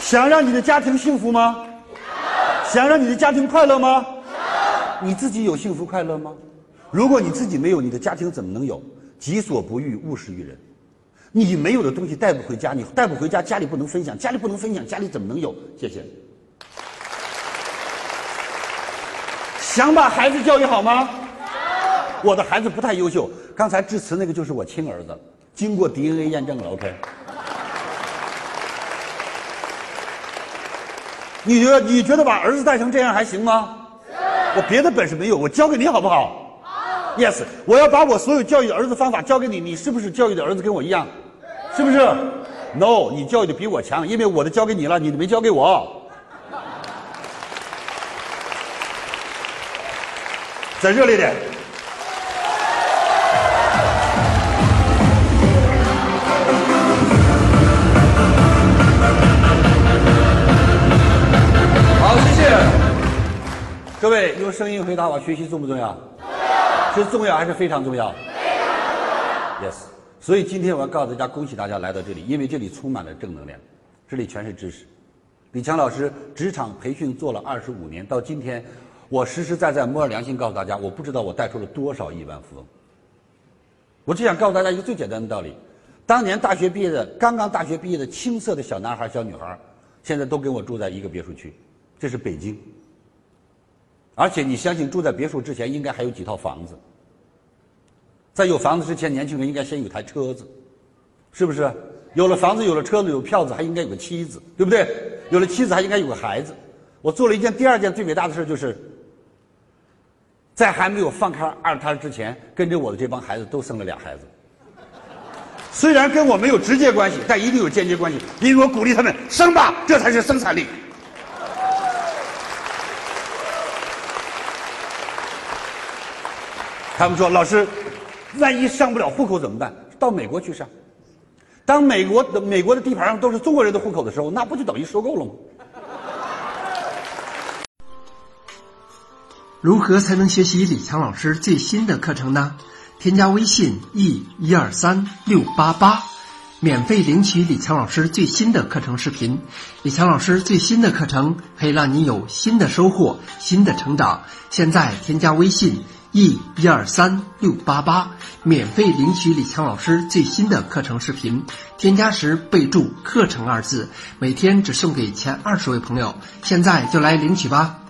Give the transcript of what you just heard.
想让你的家庭幸福吗？想让你的家庭快乐吗？你自己有幸福快乐吗？如果你自己没有，你的家庭怎么能有？己所不欲，勿施于人。你没有的东西带不回家，你带不回家，家里不能分享，家里不能分享，家里怎么能有？谢谢。想把孩子教育好吗？我的孩子不太优秀，刚才致辞那个就是我亲儿子，经过 DNA 验证了。OK。你觉得你觉得把儿子带成这样还行吗？我别的本事没有，我教给你好不好？好。Yes，我要把我所有教育儿子方法教给你，你是不是教育的儿子跟我一样？是不是？No，你教育的比我强，因为我的教给你了，你的没教给我。再热烈点！各位，用声音回答我：学习重不重要？是重要还是非常重要？非常重要。Yes，所以今天我要告诉大家，恭喜大家来到这里，因为这里充满了正能量，这里全是知识。李强老师职场培训做了二十五年，到今天。我实实在在摸着良心告诉大家，我不知道我带出了多少亿万富翁。我只想告诉大家一个最简单的道理：当年大学毕业的、刚刚大学毕业的青涩的小男孩、小女孩，现在都跟我住在一个别墅区，这是北京。而且你相信，住在别墅之前应该还有几套房子。在有房子之前，年轻人应该先有台车子，是不是？有了房子，有了车子，有票子，还应该有个妻子，对不对？有了妻子，还应该有个孩子。我做了一件第二件最伟大的事，就是。在还没有放开二胎之前，跟着我的这帮孩子都生了俩孩子。虽然跟我没有直接关系，但一定有间接关系。因为我鼓励他们生吧，这才是生产力。他们说：“老师，万一上不了户口怎么办？到美国去上。当美国的美国的地盘上都是中国人的户口的时候，那不就等于收购了吗？”如何才能学习李强老师最新的课程呢？添加微信 e 一二三六八八，免费领取李强老师最新的课程视频。李强老师最新的课程可以让你有新的收获、新的成长。现在添加微信 e 一二三六八八，免费领取李强老师最新的课程视频。添加时备注“课程”二字，每天只送给前二十位朋友。现在就来领取吧。